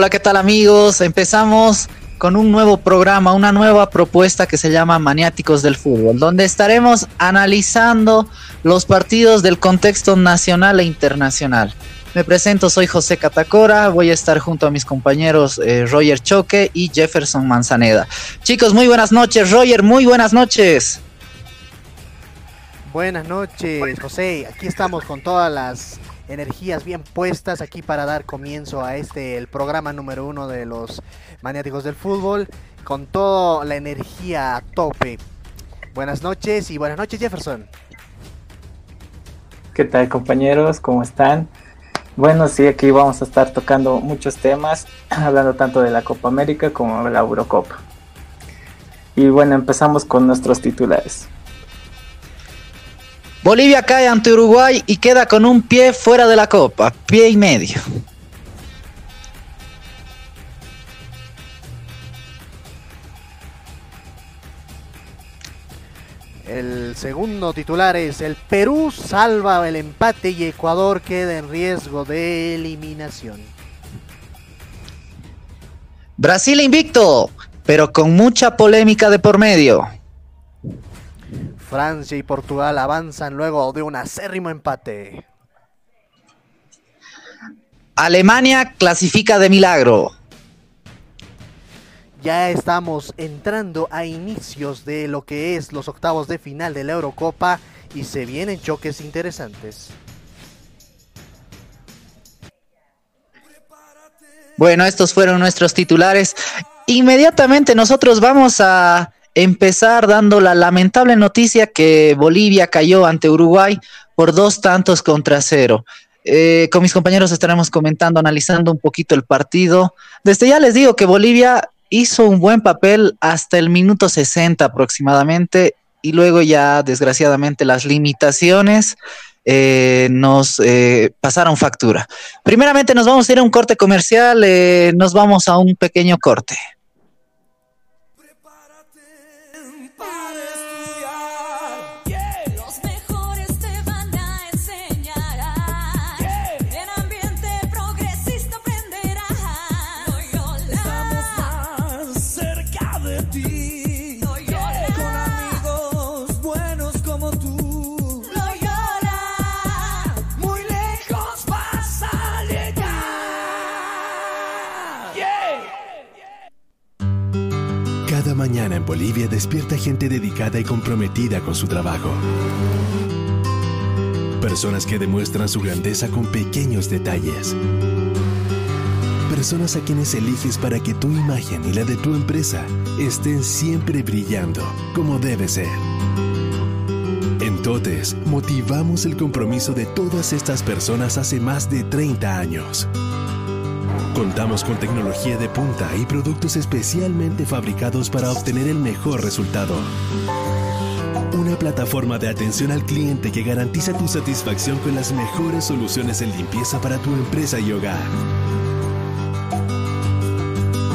Hola, ¿qué tal amigos? Empezamos con un nuevo programa, una nueva propuesta que se llama Maniáticos del Fútbol, donde estaremos analizando los partidos del contexto nacional e internacional. Me presento, soy José Catacora, voy a estar junto a mis compañeros eh, Roger Choque y Jefferson Manzaneda. Chicos, muy buenas noches. Roger, muy buenas noches. Buenas noches, José. Aquí estamos con todas las energías bien puestas aquí para dar comienzo a este, el programa número uno de los maniáticos del fútbol, con toda la energía a tope. Buenas noches y buenas noches Jefferson. ¿Qué tal compañeros? ¿Cómo están? Bueno, sí, aquí vamos a estar tocando muchos temas, hablando tanto de la Copa América como de la Eurocopa. Y bueno, empezamos con nuestros titulares. Bolivia cae ante Uruguay y queda con un pie fuera de la copa, pie y medio. El segundo titular es el Perú salva el empate y Ecuador queda en riesgo de eliminación. Brasil invicto, pero con mucha polémica de por medio. Francia y Portugal avanzan luego de un acérrimo empate. Alemania clasifica de milagro. Ya estamos entrando a inicios de lo que es los octavos de final de la Eurocopa y se vienen choques interesantes. Bueno, estos fueron nuestros titulares. Inmediatamente nosotros vamos a empezar dando la lamentable noticia que Bolivia cayó ante Uruguay por dos tantos contra cero. Eh, con mis compañeros estaremos comentando, analizando un poquito el partido. Desde ya les digo que Bolivia hizo un buen papel hasta el minuto 60 aproximadamente y luego ya desgraciadamente las limitaciones eh, nos eh, pasaron factura. Primeramente nos vamos a ir a un corte comercial, nos vamos a un pequeño corte. Mañana en Bolivia despierta gente dedicada y comprometida con su trabajo. Personas que demuestran su grandeza con pequeños detalles. Personas a quienes eliges para que tu imagen y la de tu empresa estén siempre brillando como debe ser. En Totes motivamos el compromiso de todas estas personas hace más de 30 años. Contamos con tecnología de punta y productos especialmente fabricados para obtener el mejor resultado. Una plataforma de atención al cliente que garantiza tu satisfacción con las mejores soluciones en limpieza para tu empresa y hogar.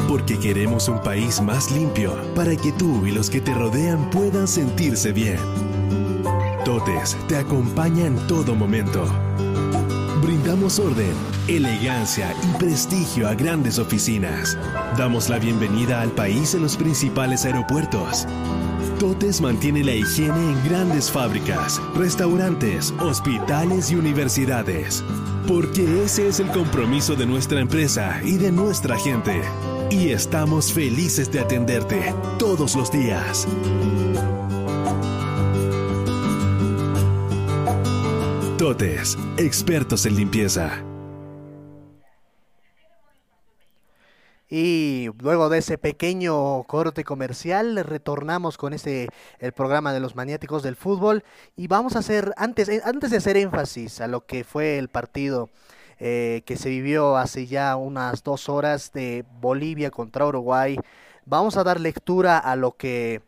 Porque queremos un país más limpio para que tú y los que te rodean puedan sentirse bien. Totes te acompaña en todo momento. Brindamos orden elegancia y prestigio a grandes oficinas. Damos la bienvenida al país en los principales aeropuertos. Totes mantiene la higiene en grandes fábricas, restaurantes, hospitales y universidades. Porque ese es el compromiso de nuestra empresa y de nuestra gente. Y estamos felices de atenderte todos los días. Expertos en limpieza. Y luego de ese pequeño corte comercial, retornamos con este el programa de los maniáticos del fútbol y vamos a hacer antes eh, antes de hacer énfasis a lo que fue el partido eh, que se vivió hace ya unas dos horas de Bolivia contra Uruguay, vamos a dar lectura a lo que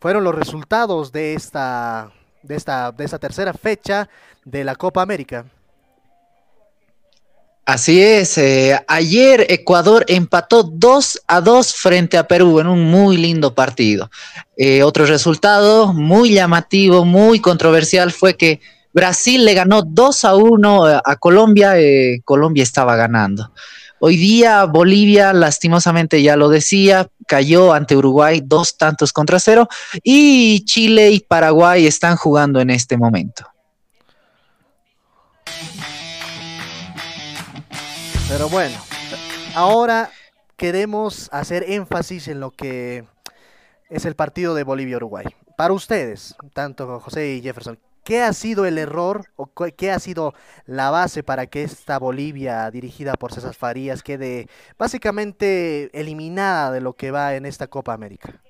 fueron los resultados de esta de esta de esta tercera fecha de la Copa América. Así es, eh, ayer Ecuador empató 2 a 2 frente a Perú en un muy lindo partido. Eh, otro resultado muy llamativo, muy controversial fue que Brasil le ganó 2 a 1 a Colombia, eh, Colombia estaba ganando. Hoy día Bolivia, lastimosamente ya lo decía, cayó ante Uruguay dos tantos contra cero y Chile y Paraguay están jugando en este momento. Pero bueno, ahora queremos hacer énfasis en lo que es el partido de Bolivia-Uruguay. Para ustedes, tanto José y Jefferson, ¿qué ha sido el error o qué ha sido la base para que esta Bolivia dirigida por César Farías quede básicamente eliminada de lo que va en esta Copa América?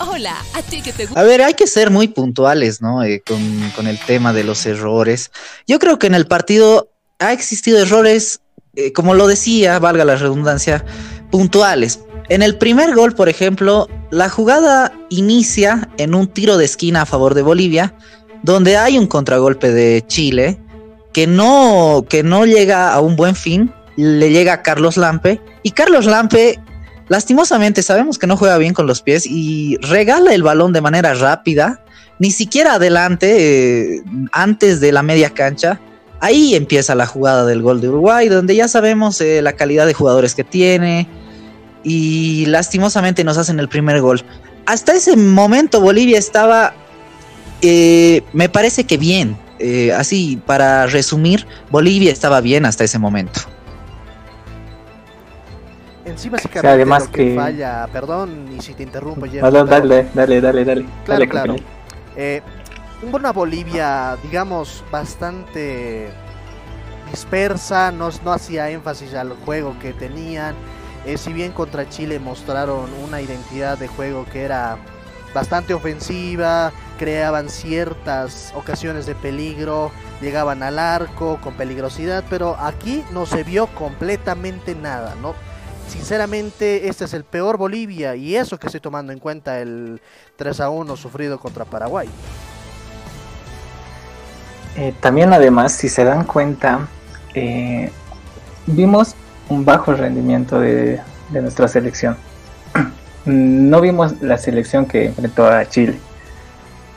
Hola, a ti que te gusta. A ver, hay que ser muy puntuales, ¿no? Eh, con, con, el tema de los errores. Yo creo que en el partido ha existido errores, eh, como lo decía, valga la redundancia, puntuales. En el primer gol, por ejemplo, la jugada inicia en un tiro de esquina a favor de Bolivia, donde hay un contragolpe de Chile que no, que no llega a un buen fin, le llega a Carlos Lampe y Carlos Lampe lastimosamente sabemos que no juega bien con los pies y regala el balón de manera rápida, ni siquiera adelante, eh, antes de la media cancha. Ahí empieza la jugada del gol de Uruguay, donde ya sabemos eh, la calidad de jugadores que tiene, y lastimosamente nos hacen el primer gol. Hasta ese momento Bolivia estaba, eh, me parece que bien. Eh, así, para resumir, Bolivia estaba bien hasta ese momento. En sí, básicamente, además que, falla, perdón, y si te interrumpo, dale, dale, dale, dale, Claro, claro. Eh, una Bolivia, digamos, bastante dispersa, no, no hacía énfasis al juego que tenían eh, si bien contra Chile mostraron una identidad de juego que era bastante ofensiva, creaban ciertas ocasiones de peligro, llegaban al arco con peligrosidad, pero aquí no se vio completamente nada, ¿no? Sinceramente, este es el peor Bolivia y eso que estoy tomando en cuenta el 3 a 1 sufrido contra Paraguay. Eh, también además, si se dan cuenta, eh, vimos un bajo rendimiento de, nuestra selección. no vimos la selección que enfrentó a Chile.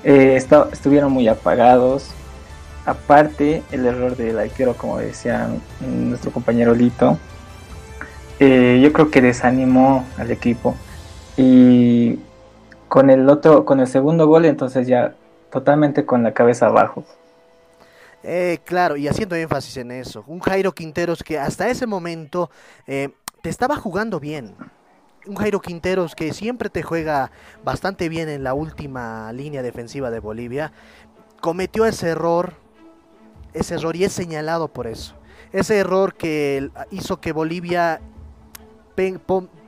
Eh, estuvieron muy apagados. Aparte, el error del arquero, como decía nuestro compañero Lito, eh, yo creo que desanimó al equipo. Y con el otro, con el segundo gol, entonces ya totalmente con la cabeza abajo. Eh, claro, y haciendo énfasis en eso. Un Jairo Quinteros que hasta ese momento eh, te estaba jugando bien. Un Jairo Quinteros que siempre te juega bastante bien en la última línea defensiva de Bolivia. Cometió ese error. Ese error y es señalado por eso. Ese error que hizo que Bolivia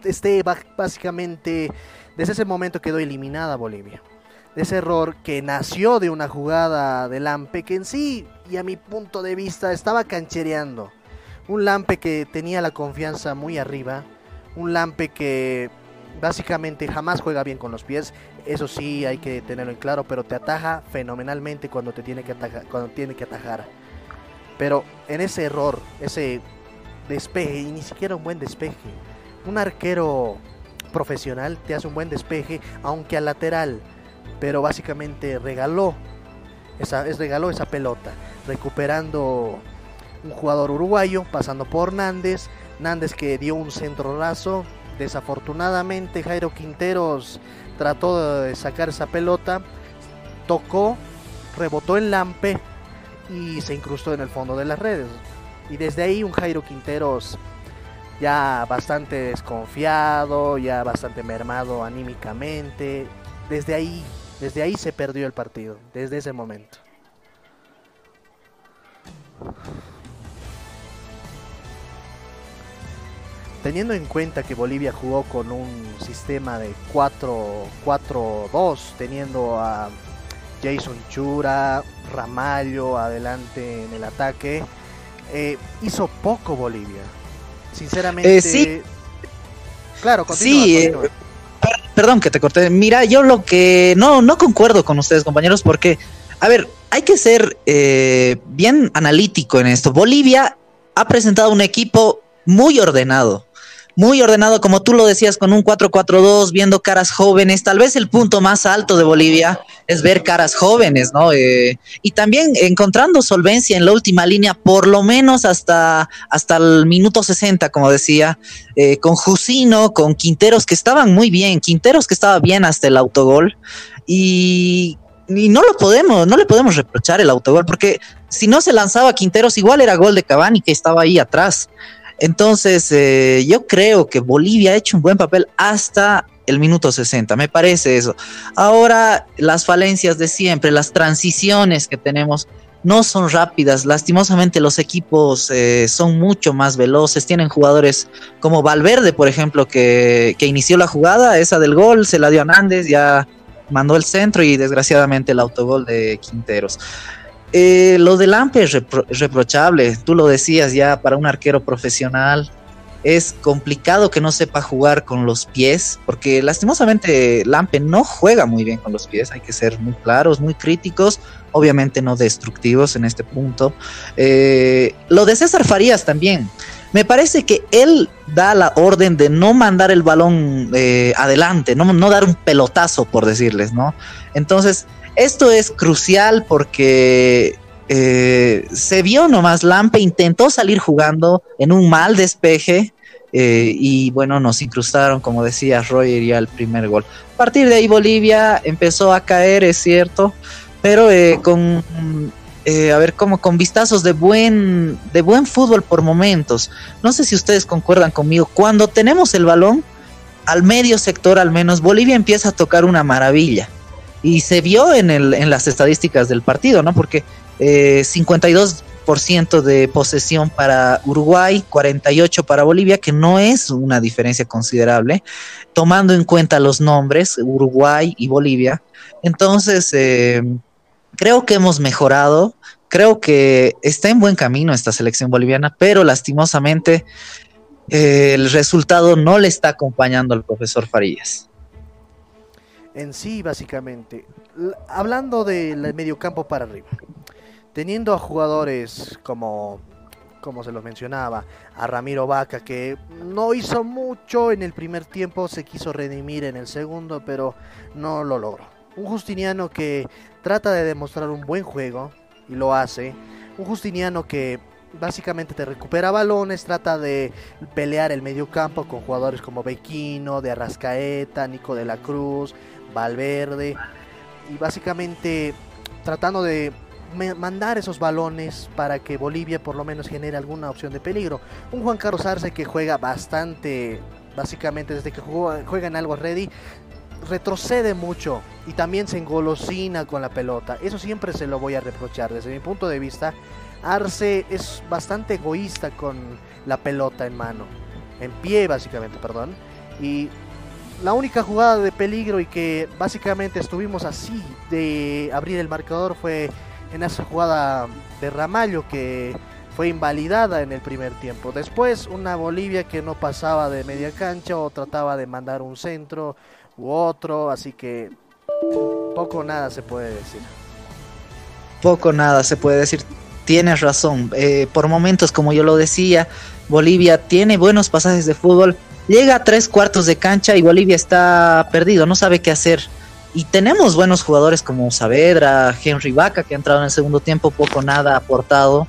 esté básicamente... Desde ese momento quedó eliminada Bolivia ese error que nació de una jugada de Lampe que en sí, y a mi punto de vista, estaba canchereando. Un Lampe que tenía la confianza muy arriba, un Lampe que básicamente jamás juega bien con los pies, eso sí hay que tenerlo en claro, pero te ataja fenomenalmente cuando te tiene que atajar, cuando tiene que atajar. Pero en ese error, ese despeje, y ni siquiera un buen despeje, un arquero profesional te hace un buen despeje, aunque al lateral pero básicamente regaló es regaló esa pelota, recuperando un jugador uruguayo, pasando por Nández, Nández que dio un centro raso, desafortunadamente Jairo Quinteros trató de sacar esa pelota, tocó, rebotó el Lampe y se incrustó en el fondo de las redes. Y desde ahí un Jairo Quinteros ya bastante desconfiado, ya bastante mermado anímicamente. Desde ahí desde ahí se perdió el partido, desde ese momento. Teniendo en cuenta que Bolivia jugó con un sistema de 4-4-2, teniendo a Jason Chura, Ramallo adelante en el ataque, eh, hizo poco Bolivia. Sinceramente. Eh, sí. Claro, continúa, sí, eh, perdón que te corté. Mira, yo lo que no, no concuerdo con ustedes, compañeros, porque, a ver, hay que ser bien analítico en esto. Bolivia ha presentado un equipo muy ordenado. Muy ordenado, como tú lo decías, con un 4-4-2, viendo caras jóvenes. Tal vez el punto más alto de Bolivia es ver caras jóvenes, ¿no? Eh, y también encontrando solvencia en la última línea, por lo menos hasta, hasta el minuto 60, como decía, eh, con Jusino, con Quinteros, que estaban muy bien, Quinteros que estaba bien hasta el autogol. Y y no lo podemos, no le podemos reprochar el autogol, porque si no se lanzaba Quinteros, igual era gol de Cavani que estaba ahí atrás. Entonces, eh, yo creo que Bolivia ha hecho un buen papel hasta el minuto 60, me parece eso. Ahora, las falencias de siempre, las transiciones que tenemos no son rápidas. Lastimosamente los equipos eh, son mucho más veloces. Tienen jugadores como Valverde, por ejemplo, que, que, inició la jugada, esa del gol, se la dio a Nández, ya mandó el centro y desgraciadamente el autogol de Quinteros. Eh, lo del Lampe es reprochable, tú lo decías ya, para un arquero profesional es complicado que no sepa jugar con los pies, porque lastimosamente Lampe no juega muy bien con los pies, hay que ser muy claros, muy críticos, obviamente no destructivos en este punto. Eh, lo de César Farías también, me parece que él da la orden de no mandar el balón eh, adelante, no, no dar un pelotazo, por decirles, ¿no? Entonces, esto es crucial porque eh, se vio nomás, Lampe intentó salir jugando en un mal despeje eh, y bueno, nos incrustaron, como decía Roger, ya el primer gol. A partir de ahí Bolivia empezó a caer, es cierto, pero con eh, a ver, como con vistazos de buen, de buen fútbol por momentos. No sé si ustedes concuerdan conmigo. Cuando tenemos el balón, al medio sector al menos, Bolivia empieza a tocar una maravilla. Y se vio en, el, en las estadísticas del partido, ¿no? Porque eh, 52% de posesión para Uruguay, 48% para Bolivia, que no es una diferencia considerable, tomando en cuenta los nombres, Uruguay y Bolivia. Entonces, eh, creo que hemos mejorado, creo que está en buen camino esta selección boliviana, pero lastimosamente eh, el resultado no le está acompañando al profesor Farías. En sí, básicamente, hablando del mediocampo para arriba, teniendo a jugadores como, como se los mencionaba, a Ramiro Vaca, que no hizo mucho en el primer tiempo, se quiso redimir en el segundo, pero no lo logró. Un Justiniano que trata de demostrar un buen juego y lo hace. Un Justiniano que básicamente te recupera balones, trata de pelear el medio campo con jugadores como Bequino, de Arrascaeta, Nico de la Cruz, Valverde y básicamente tratando de mandar esos balones para que Bolivia por lo menos genere alguna opción de peligro. Un Juan Carlos Arce que juega bastante, básicamente desde que juega en algo ready, retrocede mucho y también se engolosina con la pelota. Eso siempre se lo voy a reprochar. Desde mi punto de vista, Arce es bastante egoísta con la pelota en mano. En pie, básicamente, perdón. Y la única jugada de peligro y que básicamente estuvimos así de abrir el marcador fue en esa jugada de Ramallo que fue invalidada en el primer tiempo. Después una Bolivia que no pasaba de media cancha o trataba de mandar un centro u otro, así que poco nada se puede decir. Poco nada se puede decir. Tienes razón. Eh, por momentos, como yo lo decía, Bolivia tiene buenos pasajes de fútbol. Llega a tres cuartos de cancha y Bolivia está perdido, no sabe qué hacer. Y tenemos buenos jugadores como Saavedra, Henry Vaca, que ha entrado en el segundo tiempo, poco nada aportado.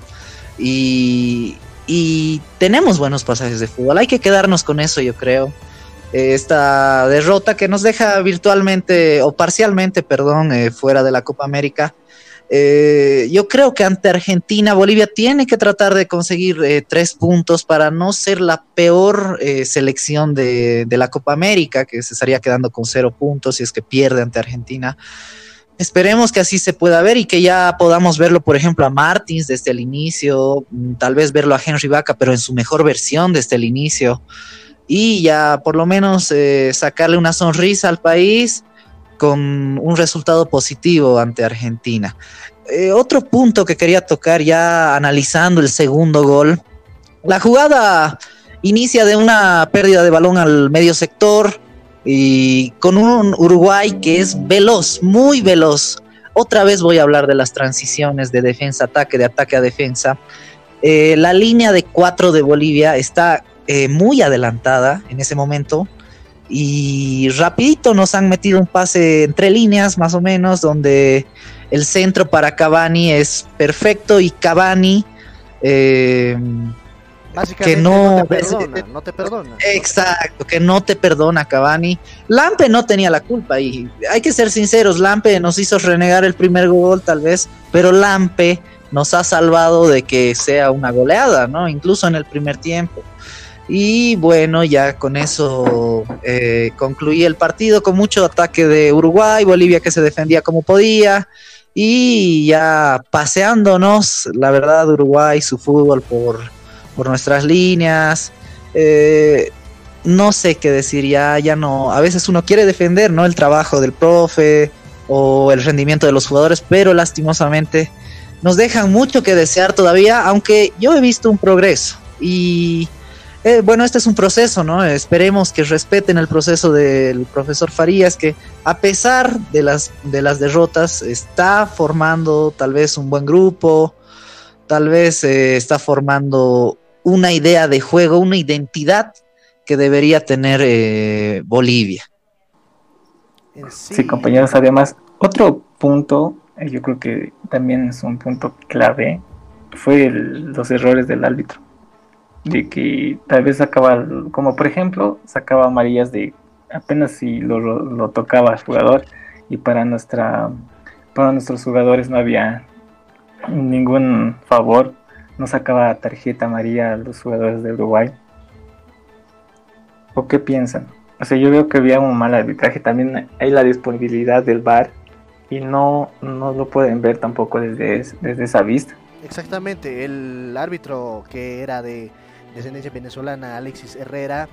Y, y tenemos buenos pasajes de fútbol. Hay que quedarnos con eso, yo creo esta derrota que nos deja virtualmente o parcialmente, perdón, eh, fuera de la Copa América. Eh, yo creo que ante Argentina, Bolivia tiene que tratar de conseguir eh, tres puntos para no ser la peor selección de, de, la Copa América, que se estaría quedando con cero puntos si es que pierde ante Argentina. Esperemos que así se pueda ver y que ya podamos verlo, por ejemplo, a Martins desde el inicio, mm, tal vez verlo a Henry Vaca, pero en su mejor versión desde el inicio y ya por lo menos eh, sacarle una sonrisa al país con un resultado positivo ante Argentina. Eh, otro punto que quería tocar ya analizando el segundo gol, la jugada inicia de una pérdida de balón al medio sector y con un Uruguay que es veloz, muy veloz. Otra vez voy a hablar de las transiciones de defensa-ataque, de ataque a defensa. Eh, la línea de cuatro de Bolivia está eh, muy adelantada en ese momento y rapidito nos han metido un pase entre líneas más o menos donde el centro para Cavani es perfecto y Cavani eh, que no, te perdona, no te perdona. Exacto, que no te perdona Cavani. Lampe no tenía la culpa y hay que ser sinceros, Lampe nos hizo renegar el primer gol tal vez, pero Lampe nos ha salvado de que sea una goleada, ¿no? Incluso en el primer tiempo. Y bueno, ya con eso eh, concluí el partido con mucho ataque de Uruguay, Bolivia que se defendía como podía. Y ya paseándonos, la verdad, Uruguay, su fútbol por, por nuestras líneas. Eh, no sé qué decir, ya, ya no. A veces uno quiere defender, ¿no? El trabajo del profe o el rendimiento de los jugadores, pero lastimosamente nos dejan mucho que desear todavía, aunque yo he visto un progreso. Y eh, bueno, este es un proceso, ¿no? Esperemos que respeten el proceso del profesor Farías, que a pesar de las, de las derrotas, está formando tal vez un buen grupo, tal vez eh, está formando una idea de juego, una identidad que debería tener eh, Bolivia. Sí. compañeros, además, otro punto, yo creo que también es un punto clave, fue los errores del árbitro de que tal vez sacaba, como por ejemplo, sacaba amarillas de apenas si lo, tocaba el jugador y para nuestra para nuestros jugadores no había ningún favor, no sacaba tarjeta amarilla a los jugadores de Uruguay. ¿O qué piensan? O sea, yo veo que había un mal arbitraje, también hay la disponibilidad del VAR y no, no lo pueden ver tampoco desde, desde esa vista. Exactamente, el árbitro que era de descendencia venezolana, Alexis Herrera,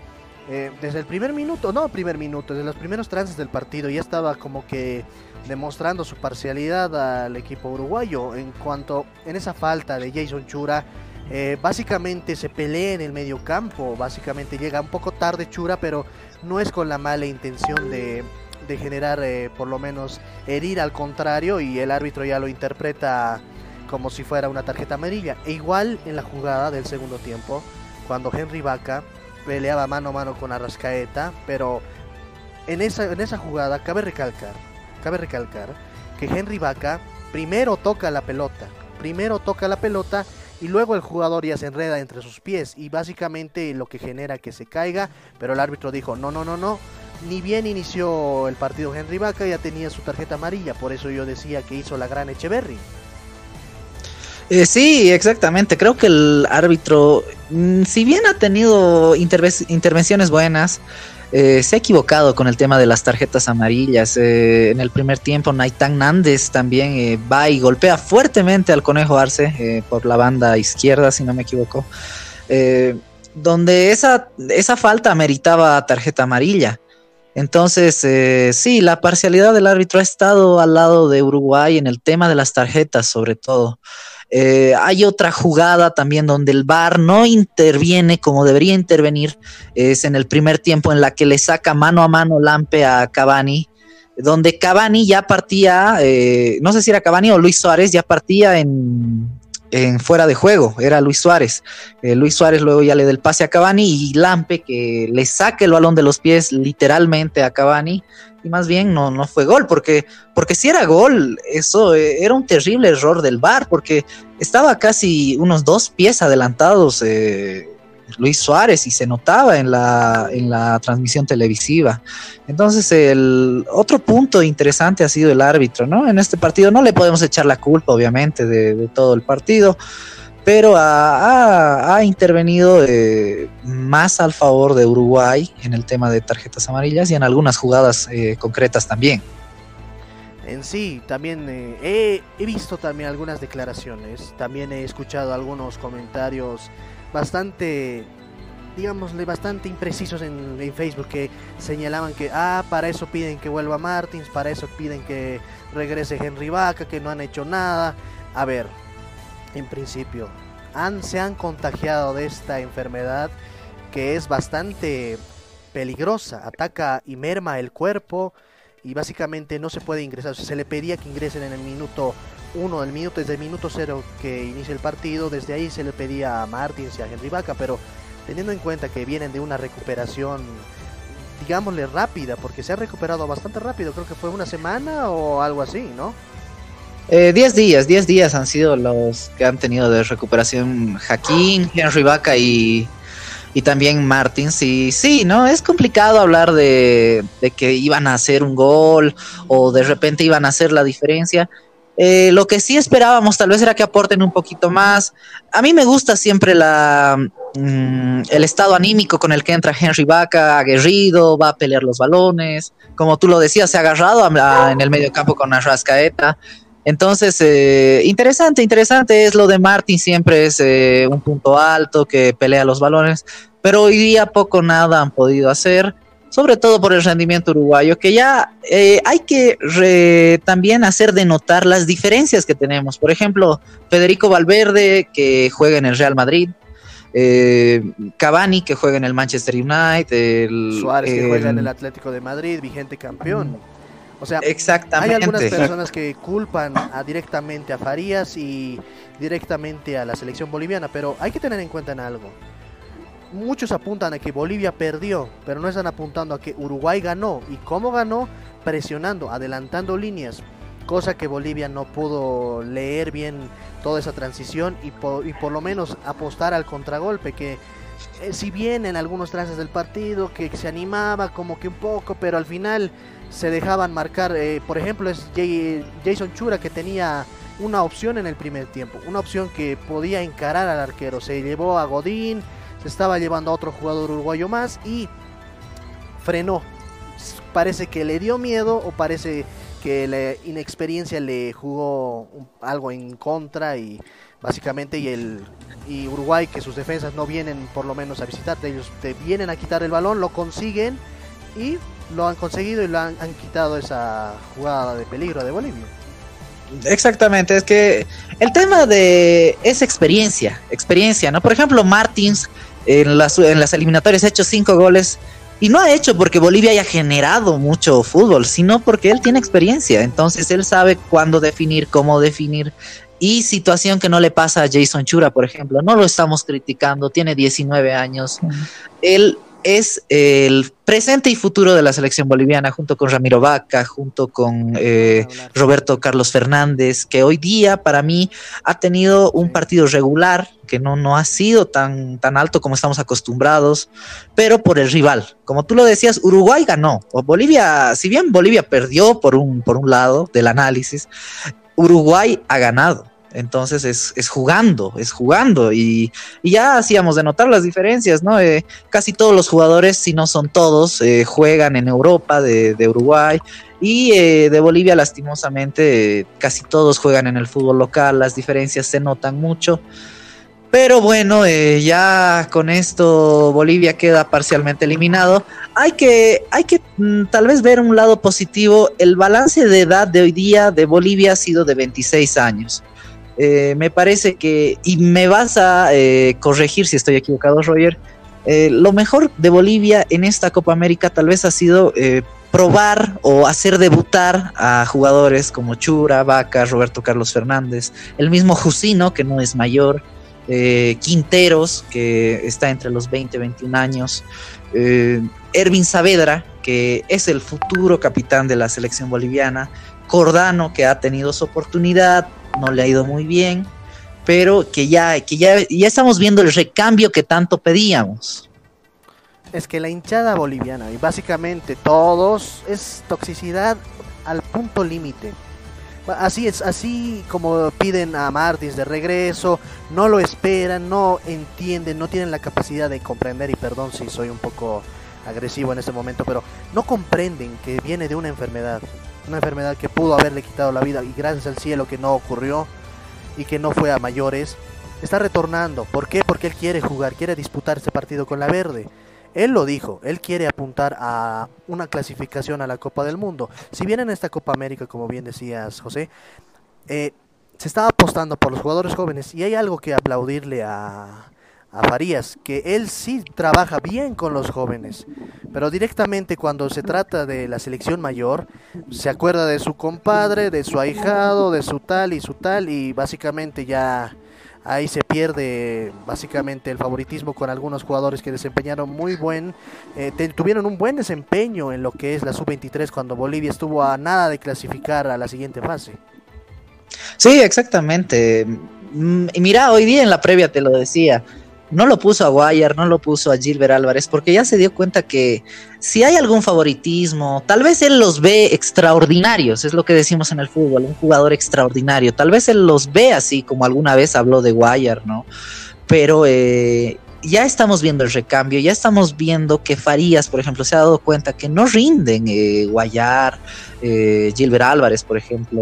eh, desde el primer minuto, no primer minuto, desde los primeros trances del partido ya estaba como que demostrando su parcialidad al equipo uruguayo en cuanto en esa falta de Jason Chura. Eh, básicamente se pelea en el medio campo, básicamente llega un poco tarde Chura, pero no es con la mala intención de, generar eh, por lo menos herir al contrario y el árbitro ya lo interpreta como si fuera una tarjeta amarilla. E igual en la jugada del segundo tiempo, cuando Henry Vaca peleaba mano a mano con Arrascaeta, pero en esa, en esa jugada cabe recalcar, cabe recalcar que Henry Vaca primero toca la pelota, primero toca la pelota y luego el jugador ya se enreda entre sus pies y básicamente lo que genera que se caiga, pero el árbitro dijo, no, no, no, no, ni bien inició el partido Henry Vaca ya tenía su tarjeta amarilla, por eso yo decía que hizo la gran Echeverry. Eh, sí, exactamente. Creo que el árbitro, mm, si bien ha tenido intervenciones buenas, eh, se ha equivocado con el tema de las tarjetas amarillas. Eh, en el primer tiempo, Naitan Nández también va y golpea fuertemente al Conejo Arce por la banda izquierda, si no me equivoco. donde esa, esa falta meritaba tarjeta amarilla. Entonces, sí, la parcialidad del árbitro ha estado al lado de Uruguay en el tema de las tarjetas, sobre todo. Eh, hay otra jugada también donde el VAR no interviene como debería intervenir. Es en el primer tiempo en la que le saca mano a mano Lampe a Cavani. Donde Cavani ya partía, eh, no sé si era Cavani o Luis Suárez, ya partía en, fuera de juego, era Luis Suárez. Eh, Luis Suárez luego ya le da el pase a Cavani y Lampe que le saque el balón de los pies literalmente a Cavani y más bien no, no fue gol, porque, porque si era gol, eso eh, era un terrible error del VAR, porque estaba casi unos dos pies adelantados eh, Luis Suárez y se notaba en la, en la transmisión televisiva. Entonces, el otro punto interesante ha sido el árbitro, ¿no? En este partido no le podemos echar la culpa, obviamente, de, todo el partido pero ha, intervenido eh, más al favor de Uruguay en el tema de tarjetas amarillas y en algunas jugadas eh, concretas también. En sí, también eh, he, visto también algunas declaraciones, también he escuchado algunos comentarios bastante, digámosle, bastante imprecisos en, Facebook que señalaban que, ah, para eso piden que vuelva Martins, para eso piden que regrese Henry Vaca, que no han hecho nada. A ver, en principio, han, se han contagiado de esta enfermedad que es bastante peligrosa, ataca y merma el cuerpo y básicamente no se puede ingresar. Se le pedía que ingresen en el minuto 1 del minuto, desde el minuto 0 que inicia el partido, desde ahí se le pedía a Martins y a Henry Vaca, pero teniendo en cuenta que vienen de una recuperación, digámosle rápida, porque se ha recuperado bastante rápido, creo que fue una semana o algo así, ¿no? 10 eh, días, 10 días han sido los que han tenido de recuperación Jaquín, Henry Vaca y, y también Martins. Y sí, ¿no? Es complicado hablar de, que iban a hacer un gol o de repente iban a hacer la diferencia. Eh, lo que sí esperábamos tal vez era que aporten un poquito más. A mí me gusta siempre la, mm, el estado anímico con el que entra Henry Vaca, aguerrido, va a pelear los balones. Como tú lo decías, se ha agarrado en el medio campo con Arrascaeta. Entonces, eh, interesante, interesante es lo de Martin, siempre es eh, un punto alto que pelea los balones, pero hoy día poco nada han podido hacer sobre todo por el rendimiento uruguayo, que ya eh, hay que también hacer de notar las diferencias que tenemos. Por ejemplo, Federico Valverde, que juega en el Real Madrid, eh, Cavani, que juega en el Manchester United, Suárez, que juega en el Atlético de Madrid, vigente campeón. O sea, hay algunas personas que culpan directamente a Farías y directamente a la selección boliviana, pero hay que tener en cuenta en algo muchos apuntan a que Bolivia perdió, pero no están apuntando a que Uruguay ganó. ¿Y cómo ganó? Presionando, adelantando líneas, cosa que Bolivia no pudo leer bien toda esa transición y por, y por lo menos apostar al contragolpe, que eh, si bien en algunos trances del partido que se animaba como que un poco, pero al final se dejaban marcar, eh, por ejemplo es Jason Chura que tenía una opción en el primer tiempo, una opción que podía encarar al arquero, se llevó a Godín, estaba llevando a otro jugador uruguayo más y frenó. Parece que le dio miedo o parece que la inexperiencia le jugó algo en contra y básicamente y el y Uruguay que sus defensas no vienen por lo menos a visitarte, ellos te vienen a quitar el balón, lo consiguen y lo han conseguido y lo han, han quitado esa jugada de peligro de Bolivia. Exactamente, es que el tema de es experiencia, experiencia, ¿no? Por ejemplo, Martins en las, en las eliminatorias ha hecho cinco goles y no ha hecho porque Bolivia haya generado mucho fútbol, sino porque él tiene experiencia. Entonces él sabe cuándo definir, cómo definir. Y situación que no le pasa a Jason Chura, por ejemplo. No lo estamos criticando, tiene 19 años. Él es el presente y futuro de la selección boliviana, junto con Ramiro Vaca, junto con eh, Roberto Carlos Fernández, que hoy día para mí ha tenido un partido regular, que no, no ha sido tan, tan alto como estamos acostumbrados, pero por el rival. Como tú lo decías, Uruguay ganó. O Bolivia, si bien Bolivia perdió por un, por un lado del análisis, Uruguay ha ganado. Entonces es, jugando, es jugando. Y, ya hacíamos de notar las diferencias, ¿no? Eh, casi todos los jugadores, si no son todos, eh, juegan en Europa, de, Uruguay. Y eh, de Bolivia, lastimosamente, casi todos juegan en el fútbol local. Las diferencias se notan mucho. Pero bueno, ya con esto Bolivia queda parcialmente eliminado. Hay que, hay que mm, tal vez ver un lado positivo. El balance de edad de hoy día de Bolivia ha sido de 26 años. Eh, me parece que, y me vas a eh, corregir si estoy equivocado, Roger, eh, lo mejor de Bolivia en esta Copa América tal vez ha sido probar o hacer debutar a jugadores como Chura, Vaca, Roberto Carlos Fernández, el mismo Jusino, que no es mayor, Quinteros, que está entre los 20 y 21 años, Ervin Saavedra, que es el futuro capitán de la selección boliviana, Cordano, que ha tenido su oportunidad, no le ha ido muy bien, pero que ya, que ya, ya estamos viendo el recambio que tanto pedíamos. Es que la hinchada boliviana, y básicamente todos, es toxicidad al punto límite. Así es, así como piden a Martins de regreso, no lo esperan, no entienden, no tienen la capacidad de comprender, y perdón si soy un poco agresivo en este momento, pero no comprenden que viene de una enfermedad una enfermedad que pudo haberle quitado la vida y gracias al cielo que no ocurrió y que no fue a mayores, está retornando. ¿Por qué? Porque él quiere jugar, quiere disputar este partido con la verde. Él lo dijo, él quiere apuntar a una clasificación a la Copa del Mundo. Si bien en esta Copa América, como bien decías José, eh, se estaba apostando por los jugadores jóvenes y hay algo que aplaudirle a, a Farías, que él sí trabaja bien con los jóvenes, pero directamente cuando se trata de la selección mayor, se acuerda de su compadre, de su ahijado, de su tal y su tal, y básicamente ya ahí se pierde básicamente el favoritismo con algunos jugadores que desempeñaron muy buen, eh, tuvieron un buen desempeño en lo que es la sub-23 cuando Bolivia estuvo a nada de clasificar a la siguiente fase. Sí, exactamente. Mm, y mira, hoy día en la previa te lo decía, no lo puso a Guayar, no lo puso a Gilbert Álvarez, porque ya se dio cuenta que si hay algún favoritismo, tal vez él los ve extraordinarios, es lo que decimos en el fútbol, un jugador extraordinario, tal vez él los ve así como alguna vez habló de Guayar, ¿no? Pero eh, ya estamos viendo el recambio, ya estamos viendo que Farías, por ejemplo, se ha dado cuenta que no rinden eh, Guayar, eh, Gilbert Álvarez, por ejemplo,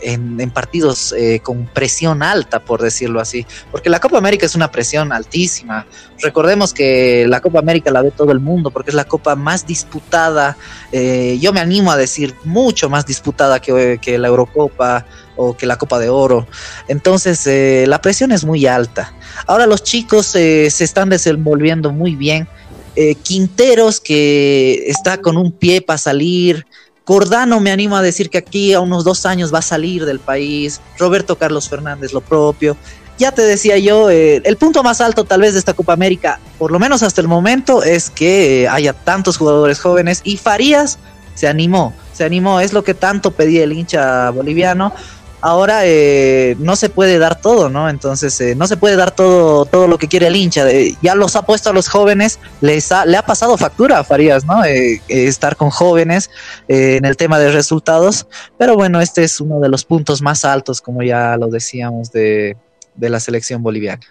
en, partidos eh, con presión alta, por decirlo así, porque la Copa América es una presión altísima. Recordemos que la Copa América la ve todo el mundo porque es la copa más disputada, eh, yo me animo a decir mucho más disputada que, que, la Eurocopa o que la Copa de Oro. Entonces la presión es muy alta. Ahora los chicos se están desenvolviendo muy bien. Quinteros que está con un pie para salir, Cordano me animo a decir que aquí a unos dos años va a salir del país. Roberto Carlos Fernández lo propio. Ya te decía yo, eh, el punto más alto tal vez de esta Copa América, por lo menos hasta el momento, es que eh, haya tantos jugadores jóvenes y Farías se animó, se animó, es lo que tanto pedía el hincha boliviano ahora eh, no se puede dar todo, ¿no? Entonces eh, no se puede dar todo, todo lo que quiere el hincha. ya los ha puesto a los jóvenes, les le ha pasado factura a Farías, ¿no? Eh, estar con jóvenes en el tema de resultados. Pero bueno, este es uno de los puntos más altos, como ya lo decíamos, de, de la selección boliviana.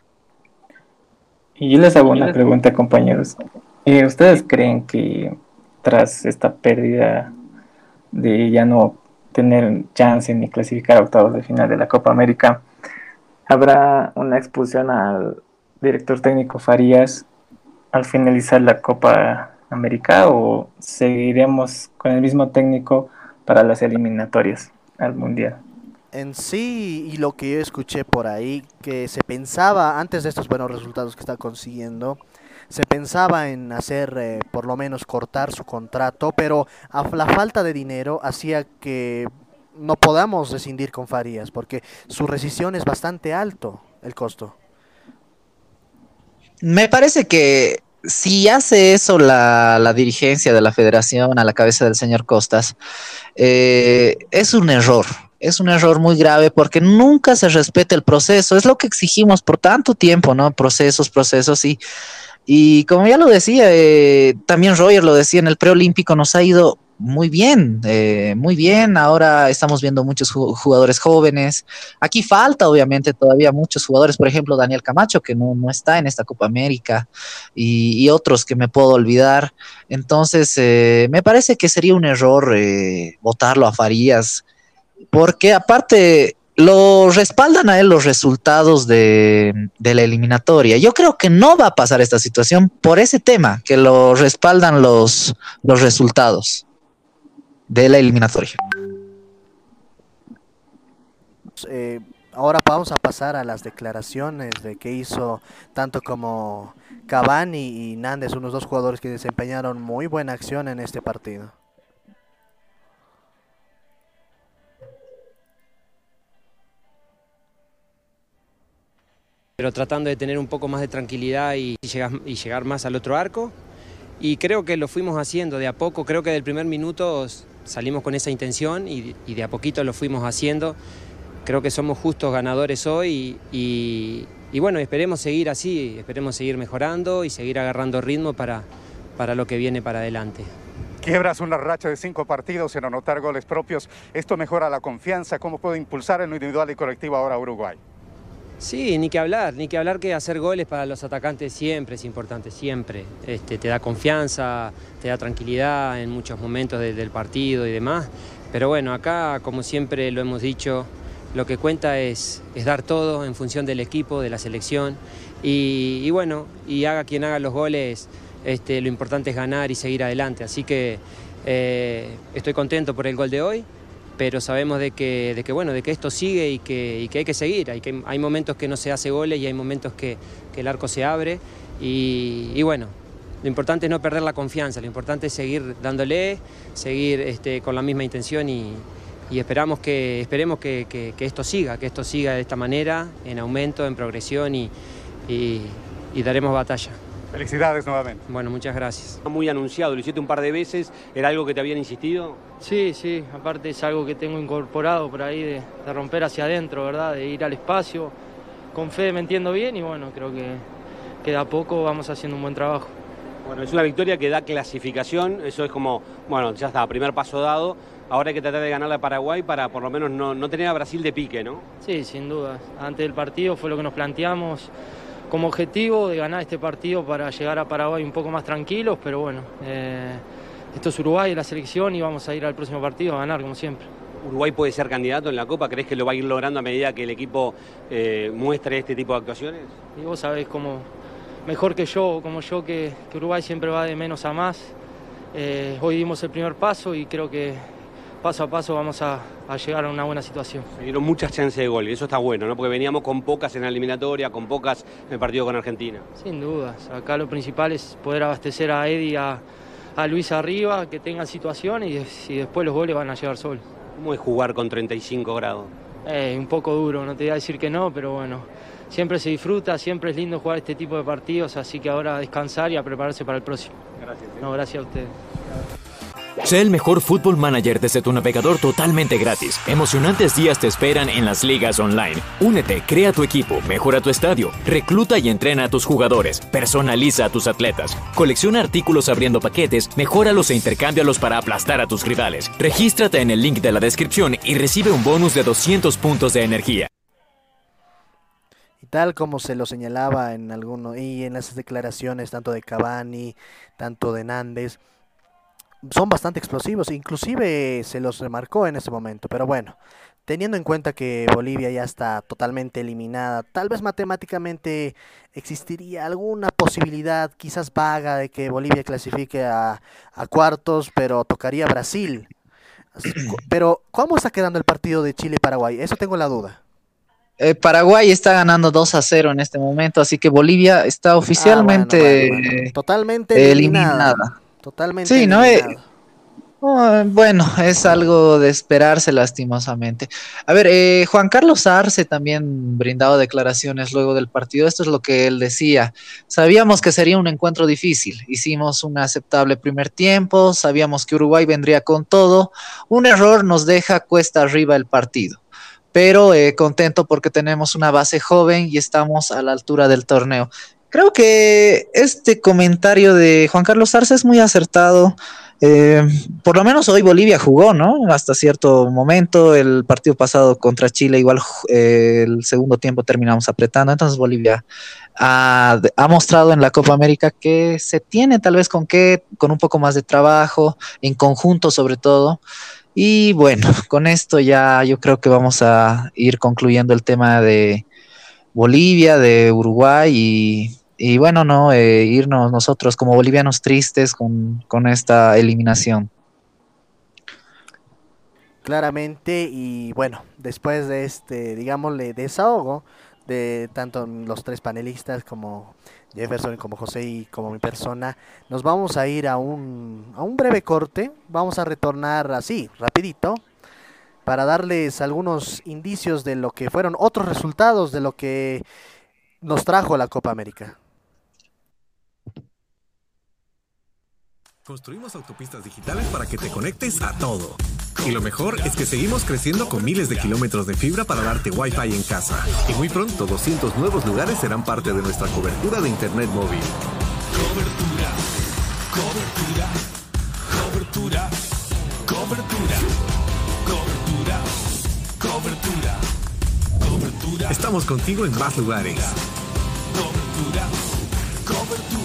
Y yo les hago una pregunta, compañeros. ¿Ustedes creen que tras esta pérdida de ya no tener chance ni clasificar a octavos de final de la Copa América. Habrá una expulsión al director técnico Farías al finalizar la Copa América o seguiremos con el mismo técnico para las eliminatorias al Mundial. En sí, y lo que yo escuché por ahí, que se pensaba, antes de estos buenos resultados que está consiguiendo, se pensaba en hacer, eh, por lo menos cortar su contrato, pero la falta de dinero hacía que no podamos rescindir con Farías, porque su rescisión es bastante alto el costo. Me parece que si hace eso la, dirigencia de la federación a la cabeza del señor Costas, eh, es un error. Es un error muy grave porque nunca se respeta el proceso. Es lo que exigimos por tanto tiempo, ¿no? Procesos, procesos y y como ya lo decía, eh, también Roger lo decía, en el preolímpico nos ha ido muy bien, eh, muy bien. Ahora estamos viendo muchos jugadores jóvenes. Aquí falta, obviamente, todavía muchos jugadores, por ejemplo, Daniel Camacho, que no, está en esta Copa América, y, otros que me puedo olvidar. Entonces, eh, me parece que sería un error votarlo a Farías, porque aparte lo respaldan a él los resultados de, la eliminatoria. Yo creo que no va a pasar esta situación por ese tema, que lo respaldan los, los resultados de la eliminatoria. Eh, ahora vamos a pasar a las declaraciones de que hizo tanto como Cavani y Nández, unos dos jugadores que desempeñaron muy buena acción en este partido. Pero tratando de tener un poco más de tranquilidad y llegar, más al otro arco. Y creo que lo fuimos haciendo de a poco, creo que del primer minuto salimos con esa intención y, de a poquito lo fuimos haciendo. Creo que somos justos ganadores hoy y, bueno, esperemos seguir así, esperemos seguir mejorando y seguir agarrando ritmo para, para lo que viene para adelante. Quiebras una racha de cinco partidos sin anotar goles propios. ¿Esto mejora la confianza? ¿Cómo puede impulsar en lo individual y colectivo ahora Uruguay? Sí, ni que hablar, ni que hablar que hacer goles para los atacantes siempre es importante, siempre. Este, te da confianza, te da tranquilidad en muchos momentos del partido y demás. Pero bueno, acá, como siempre lo hemos dicho, lo que cuenta es, es dar todo en función del equipo, de la selección. Y, bueno, y haga quien haga los goles, este, lo importante es ganar y seguir adelante. Así que eh, estoy contento por el gol de hoy pero sabemos de que, de que, bueno, de que esto sigue y que, hay que seguir. Hay, que, hay momentos que no se hace goles y hay momentos que, el arco se abre. Y, bueno, lo importante es no perder la confianza, lo importante es seguir dándole, seguir este, con la misma intención y, esperamos que, esperemos que, esto siga, que esto siga de esta manera, en aumento, en progresión y, y daremos batalla. Felicidades nuevamente. Bueno, muchas gracias. Muy anunciado, lo hiciste un par de veces, ¿era algo que te habían insistido? Sí, sí, aparte es algo que tengo incorporado por ahí de, romper hacia adentro, ¿verdad? De ir al espacio. Con fe me entiendo bien y bueno, creo que, que de a poco vamos haciendo un buen trabajo. Bueno, es una victoria que da clasificación, eso es como, bueno, ya está, primer paso dado. Ahora hay que tratar de ganarle a Paraguay para por lo menos no, no tener a Brasil de pique, ¿no? Sí, sin duda. Antes del partido fue lo que nos planteamos como objetivo de ganar este partido para llegar a Paraguay un poco más tranquilos, pero bueno, eh, esto es Uruguay, la selección y vamos a ir al próximo partido a ganar como siempre. ¿Uruguay puede ser candidato en la Copa? ¿Crees que lo va a ir logrando a medida que el equipo eh, muestre este tipo de actuaciones? Y vos sabés como mejor que yo, como yo, que, Uruguay siempre va de menos a más. Eh, hoy dimos el primer paso y creo que paso a paso vamos a, llegar a una buena situación. Se dieron muchas chances de gol y eso está bueno, ¿no? Porque veníamos con pocas en la eliminatoria, con pocas en el partido con Argentina. Sin dudas, acá lo principal es poder abastecer a Eddie, a, a Luis arriba, que tengan situaciones y, después los goles van a llegar solos. ¿Cómo es jugar con 35 grados? Eh, un poco duro, no te voy a decir que no, pero bueno, siempre se disfruta, siempre es lindo jugar este tipo de partidos, así que ahora a descansar y a prepararse para el próximo. Gracias. ¿eh? No, gracias a ustedes. Sé el mejor Fútbol Manager desde tu navegador totalmente gratis. Emocionantes días te esperan en las ligas online. Únete, crea tu equipo, mejora tu estadio, recluta y entrena a tus jugadores, personaliza a tus atletas, colecciona artículos abriendo paquetes, mejóralos e intercámbialos para aplastar a tus rivales. Regístrate en el link de la descripción y recibe un bonus de 200 puntos de energía. Y tal como se lo señalaba en alguno y en las declaraciones tanto de Cavani, tanto de Nández, son bastante explosivos, inclusive se los remarcó en ese momento, pero bueno, teniendo en cuenta que Bolivia ya está totalmente eliminada, tal vez matemáticamente existiría alguna posibilidad, quizás vaga, de que Bolivia clasifique a, cuartos, pero tocaría Brasil. Pero, ¿cómo está quedando el partido de Chile y Paraguay? Eso tengo la duda. Eh, Paraguay está ganando 2 a 0 en este momento, así que Bolivia está ah, oficialmente totalmente eliminada. Totalmente. Sí, ¿no? Eh, oh, bueno, es algo de esperarse lastimosamente. A ver, eh, Juan Carlos Arce también brindado declaraciones luego del partido. Esto es lo que él decía. Sabíamos que sería un encuentro difícil. Hicimos un aceptable primer tiempo. Sabíamos que Uruguay vendría con todo. Un error nos deja cuesta arriba el partido. Pero eh, contento porque tenemos una base joven y estamos a la altura del torneo. Creo que este comentario de Juan Carlos Arce es muy acertado. Eh, por lo menos hoy Bolivia jugó, ¿no? Hasta cierto momento. El partido pasado contra Chile, igual eh, el segundo tiempo terminamos apretando. Entonces Bolivia ha, ha, mostrado en la Copa América que se tiene tal vez con qué, con un poco más de trabajo, en conjunto sobre todo. Y bueno, con esto ya yo creo que vamos a ir concluyendo el tema de Bolivia, de Uruguay y y bueno, no eh, irnos nosotros como bolivianos tristes con, esta eliminación. Claramente, y bueno, después de este, digámosle, desahogo de tanto los tres panelistas como Jefferson, como José y como mi persona, nos vamos a ir a un, a un breve corte, vamos a retornar así, rapidito, para darles algunos indicios de lo que fueron otros resultados de lo que nos trajo la Copa América. Construimos autopistas digitales para que te conectes a todo. Y lo mejor es que seguimos creciendo con miles de kilómetros de fibra para darte Wi-Fi en casa. Y muy pronto 200 nuevos lugares serán parte de nuestra cobertura de Internet móvil. Cobertura, cobertura, cobertura, cobertura, cobertura, cobertura, cobertura. Estamos contigo en más lugares. Cobertura.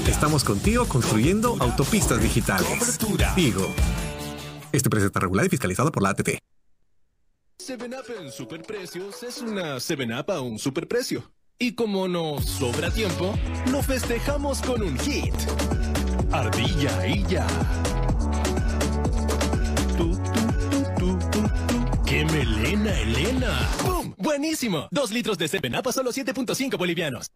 Estamos contigo construyendo autopistas digitales. Digo. Este precio está regulado y fiscalizado por la ATT. 7up en superprecios es una 7up a un superprecio. Y como nos sobra tiempo, lo festejamos con un hit. Ardilla y ya. ¡Qué melena, Elena! ¡Bum! ¡Buenísimo! Dos litros de 7up a solo 7.5 bolivianos.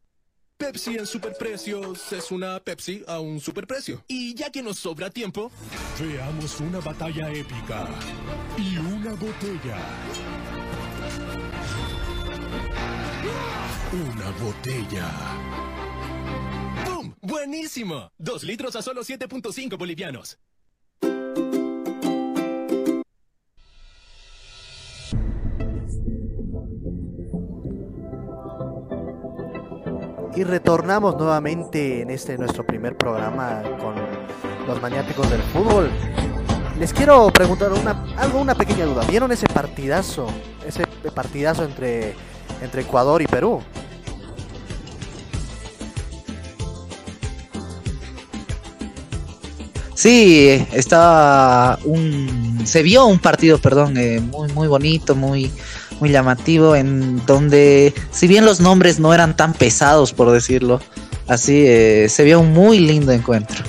Pepsi en superprecios es una Pepsi a un superprecio. Y ya que nos sobra tiempo, veamos una batalla épica y una botella. Una botella. ¡Bum! ¡Buenísimo! Dos litros a solo 7.5 bolivianos. Y retornamos nuevamente en este nuestro primer programa con los maniáticos del fútbol. Les quiero preguntar una, algo, una pequeña duda. ¿Vieron ese partidazo? Ese partidazo entre, entre Ecuador y Perú. Sí, estaba un, se vio un partido, perdón, eh, muy muy bonito, muy muy llamativo, en donde si bien los nombres no eran tan pesados, por decirlo así, eh, se vio un muy lindo encuentro.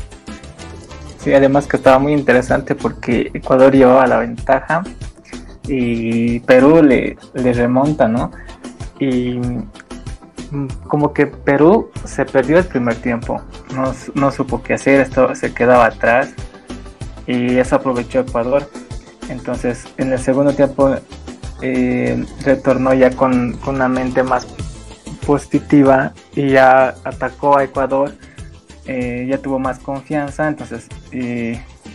Sí, además que estaba muy interesante porque Ecuador llevaba la ventaja y Perú le, le remonta, ¿no? Y mm, como que Perú se perdió el primer tiempo, no, no supo qué hacer, esto se quedaba atrás y eso aprovechó Ecuador. Entonces en el segundo tiempo eh, retornó ya con, una mente más positiva y ya atacó a Ecuador, eh, ya tuvo más confianza, entonces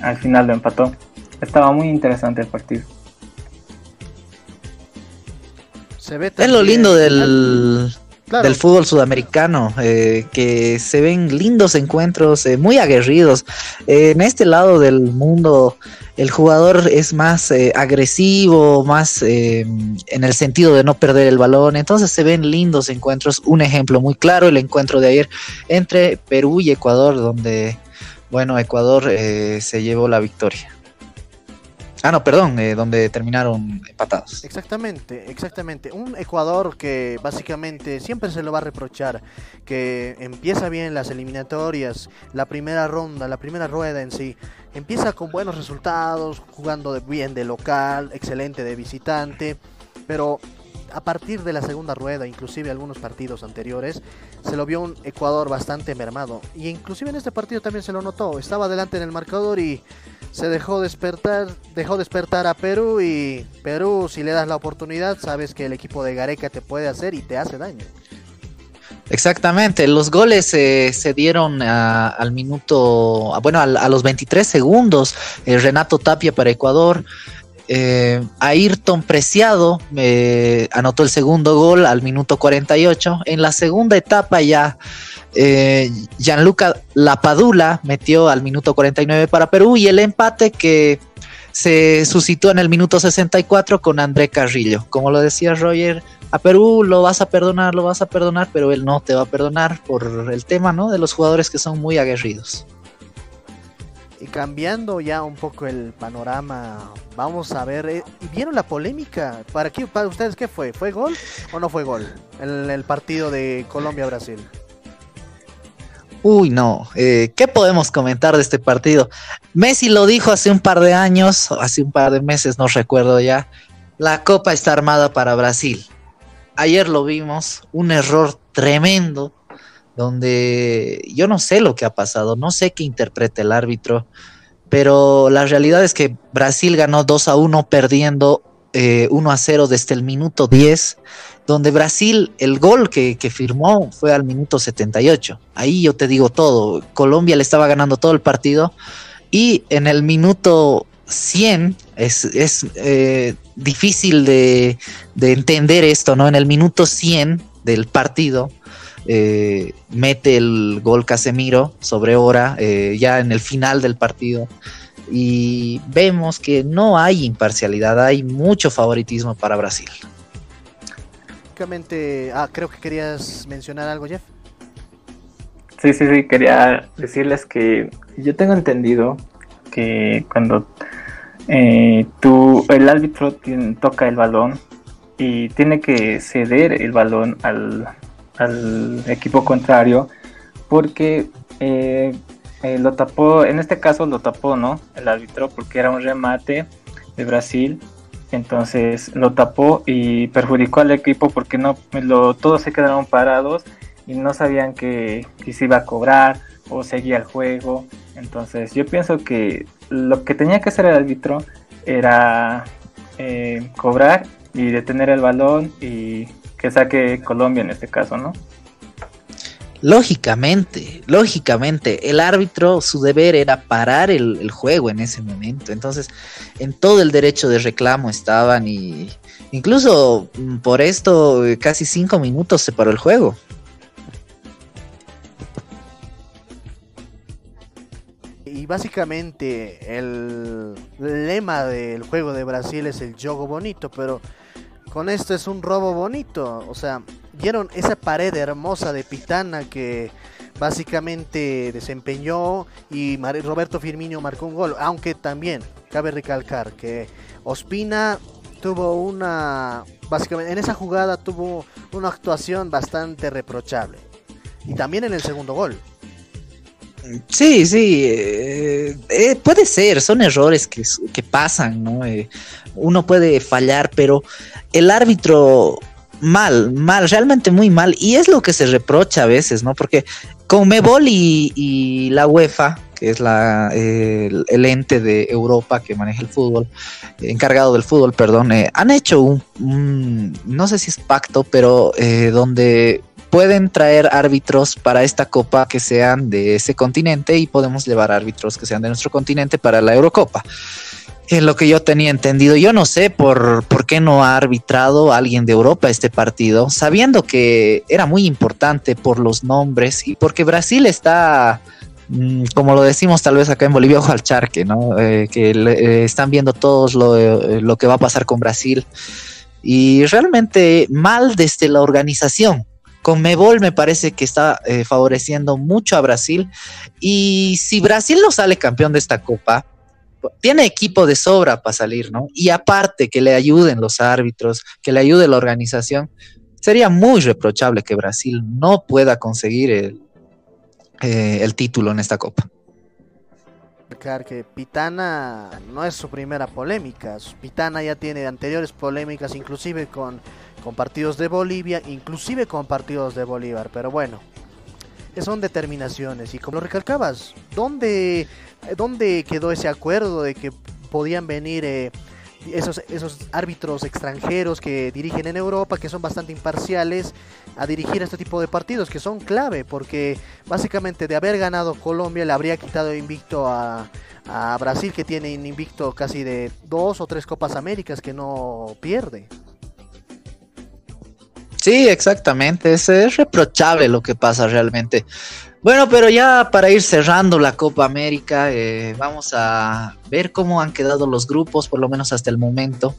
al final lo empató. Estaba muy interesante el partido. Se ve es lo lindo del, del fútbol sudamericano, eh, que se ven lindos encuentros, muy aguerridos. en este lado del mundo el jugador es más eh, agresivo, más eh, en el sentido de no perder el balón. Entonces se ven lindos encuentros. Un ejemplo muy claro, el encuentro de ayer entre Perú y Ecuador, donde, bueno, Ecuador eh, se llevó la victoria. Ah, no, perdón, eh, donde terminaron empatados. Exactamente, exactamente. Un Ecuador que básicamente siempre se lo va a reprochar, que empieza bien las eliminatorias, la primera ronda, la primera rueda en sí, empieza con buenos resultados, jugando bien de local, excelente de visitante, pero a partir de la segunda rueda, inclusive algunos partidos anteriores, se lo vio un Ecuador bastante mermado. Y inclusive en este partido también se lo notó. Estaba adelante en el marcador y se dejó despertar, dejó despertar a Perú y Perú si le das la oportunidad sabes que el equipo de Gareca te puede hacer y te hace daño. Exactamente, los goles eh, se dieron al minuto, bueno, a, los 23 segundos. Eh, Renato Tapia para Ecuador, eh, Ayrton Preciado eh, anotó el segundo gol al minuto 48. En la segunda etapa ya eh, Gianluca Lapadula metió al minuto 49 para Perú y el empate que se suscitó en el minuto 64 con André Carrillo. Como lo decía Roger, a Perú lo vas a perdonar, lo vas a perdonar, pero él no te va a perdonar por el tema ¿no? de los jugadores que son muy aguerridos. Y cambiando ya un poco el panorama, vamos a ver, eh, ¿vieron la polémica? ¿Para, qué, ¿Para ustedes qué fue? ¿Fue gol o no fue gol en el partido de Colombia-Brasil? Uy, no, eh, ¿qué podemos comentar de este partido? Messi lo dijo hace un par de años, hace un par de meses, no recuerdo ya, la copa está armada para Brasil. Ayer lo vimos, un error tremendo donde yo no sé lo que ha pasado, no sé qué interpreta el árbitro, pero la realidad es que Brasil ganó 2 a 1 perdiendo 1 eh, a 0 desde el minuto 10, donde Brasil, el gol que, firmó fue al minuto 78. Ahí yo te digo todo, Colombia le estaba ganando todo el partido y en el minuto 100 es, eh, difícil de, de entender esto, ¿no? En el minuto 100 del partido eh, mete el gol Casemiro sobre hora, eh, ya en el final del partido. Y vemos que no hay imparcialidad, hay mucho favoritismo para Brasil. Ah, creo que querías mencionar algo, Jeff. Sí, sí, sí, quería decirles que yo tengo entendido que cuando eh, tú, el árbitro toca el balón y tiene que ceder el balón al, al equipo contrario porque eh, eh, lo tapó, en este caso lo tapó, ¿no? El árbitro porque era un remate de Brasil, entonces lo tapó y perjudicó al equipo porque no, lo, todos se quedaron parados y no sabían que, que se iba a cobrar o seguía el juego. Entonces yo pienso que lo que tenía que hacer el árbitro era eh, cobrar y detener el balón y que saque Colombia en este caso, ¿no? Lógicamente, lógicamente, el árbitro, su deber era parar el, juego en ese momento. Entonces, en todo el derecho de reclamo estaban y incluso mm, por esto casi cinco minutos se paró el juego. Y básicamente el lema del juego de Brasil es el juego bonito, pero con esto es un robo bonito. O sea, vieron esa pared hermosa de Pitana que básicamente desempeñó y Roberto Firmino marcó un gol. Aunque también cabe recalcar que Ospina tuvo una, básicamente en esa jugada tuvo una actuación bastante reprochable. Y también en el segundo gol. Sí, sí, eh, eh, puede ser, son errores que, pasan, ¿no? Eh, uno puede fallar, pero el árbitro mal, mal, realmente muy mal, y es lo que se reprocha a veces, ¿no? Porque con Mebol y, la UEFA, que es la, el, ente de Europa que maneja el fútbol, encargado del fútbol, perdón, han hecho un, no sé si es pacto, pero donde pueden traer árbitros para esta copa que sean de ese continente y podemos llevar árbitros que sean de nuestro continente para la Eurocopa. Es lo que yo tenía entendido. Yo no sé por, por qué no ha arbitrado alguien de Europa este partido, sabiendo que era muy importante por los nombres y porque Brasil está, mm, como lo decimos tal vez acá en Bolivia, ojo al charque, ¿no? Eh, que eh, están viendo todos lo, eh, lo que va a pasar con Brasil. Y realmente mal desde la organización, con Mebol me parece que está favoreciendo mucho a Brasil. Y si Brasil no sale campeón de esta copa, tiene equipo de sobra para salir, ¿no? Y aparte que le ayuden los árbitros, que le ayude la organización, sería muy reprochable que Brasil no pueda conseguir el, eh, el título en esta copa. Que Pitana no es su primera polémica. Pitana ya tiene anteriores polémicas, inclusive con con partidos de Bolivia, inclusive con partidos de Bolívar, pero bueno, son determinaciones y como lo recalcabas, ¿dónde, dónde quedó ese acuerdo de que podían venir eh, esos, esos árbitros extranjeros que dirigen en Europa, que son bastante imparciales, a dirigir este tipo de partidos, que son clave, porque básicamente de haber ganado Colombia le habría quitado invicto a, a Brasil, que tiene invicto casi de dos o tres Copas Américas que no pierde. Sí, exactamente. Es, reprochable lo que pasa realmente. Bueno, pero ya para ir cerrando la Copa América, eh, vamos a ver cómo han quedado los grupos, por lo menos hasta el momento.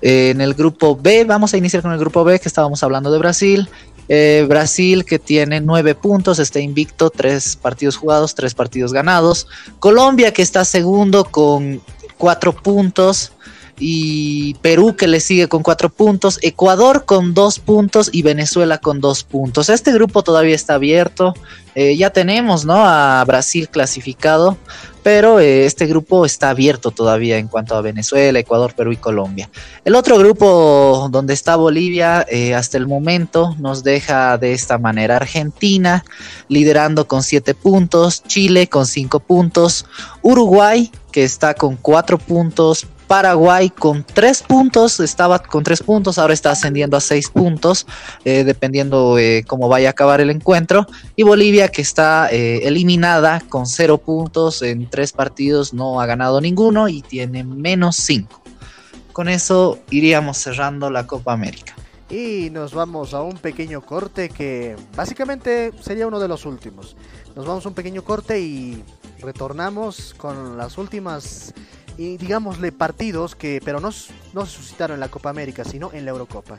Eh, en el grupo B, vamos a iniciar con el grupo B, que estábamos hablando de Brasil. Eh, Brasil que tiene nueve puntos, está invicto, tres partidos jugados, tres partidos ganados. Colombia que está segundo con cuatro puntos y Perú que le sigue con cuatro puntos, Ecuador con dos puntos y Venezuela con dos puntos. Este grupo todavía está abierto, eh, ya tenemos ¿no? a Brasil clasificado, pero eh, este grupo está abierto todavía en cuanto a Venezuela, Ecuador, Perú y Colombia. El otro grupo donde está Bolivia eh, hasta el momento nos deja de esta manera Argentina liderando con siete puntos, Chile con cinco puntos, Uruguay que está con cuatro puntos, Paraguay con tres puntos, estaba con tres puntos, ahora está ascendiendo a seis puntos, eh, dependiendo eh, cómo vaya a acabar el encuentro. Y Bolivia que está eh, eliminada con cero puntos en tres partidos, no ha ganado ninguno y tiene menos cinco. Con eso iríamos cerrando la Copa América. Y nos vamos a un pequeño corte que básicamente sería uno de los últimos. Nos vamos a un pequeño corte y retornamos con las últimas y digámosle partidos que pero no, no se suscitaron en la Copa América, sino en la Eurocopa.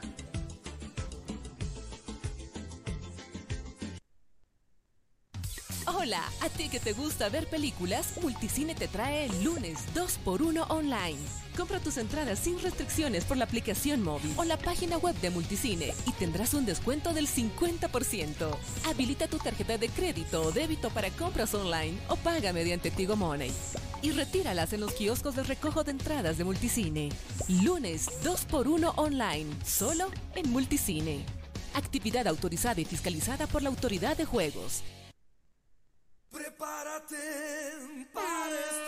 Hola, a ti que te gusta ver películas, Multicine te trae el lunes 2x1 online. Compra tus entradas sin restricciones por la aplicación móvil o la página web de Multicine y tendrás un descuento del 50%. Habilita tu tarjeta de crédito o débito para compras online o paga mediante Tigo Money. Y retíralas en los kioscos de recojo de entradas de Multicine. Lunes 2x1 online, solo en Multicine. actividad autorizada y fiscalizada por la Autoridad de Juegos. Prepárate para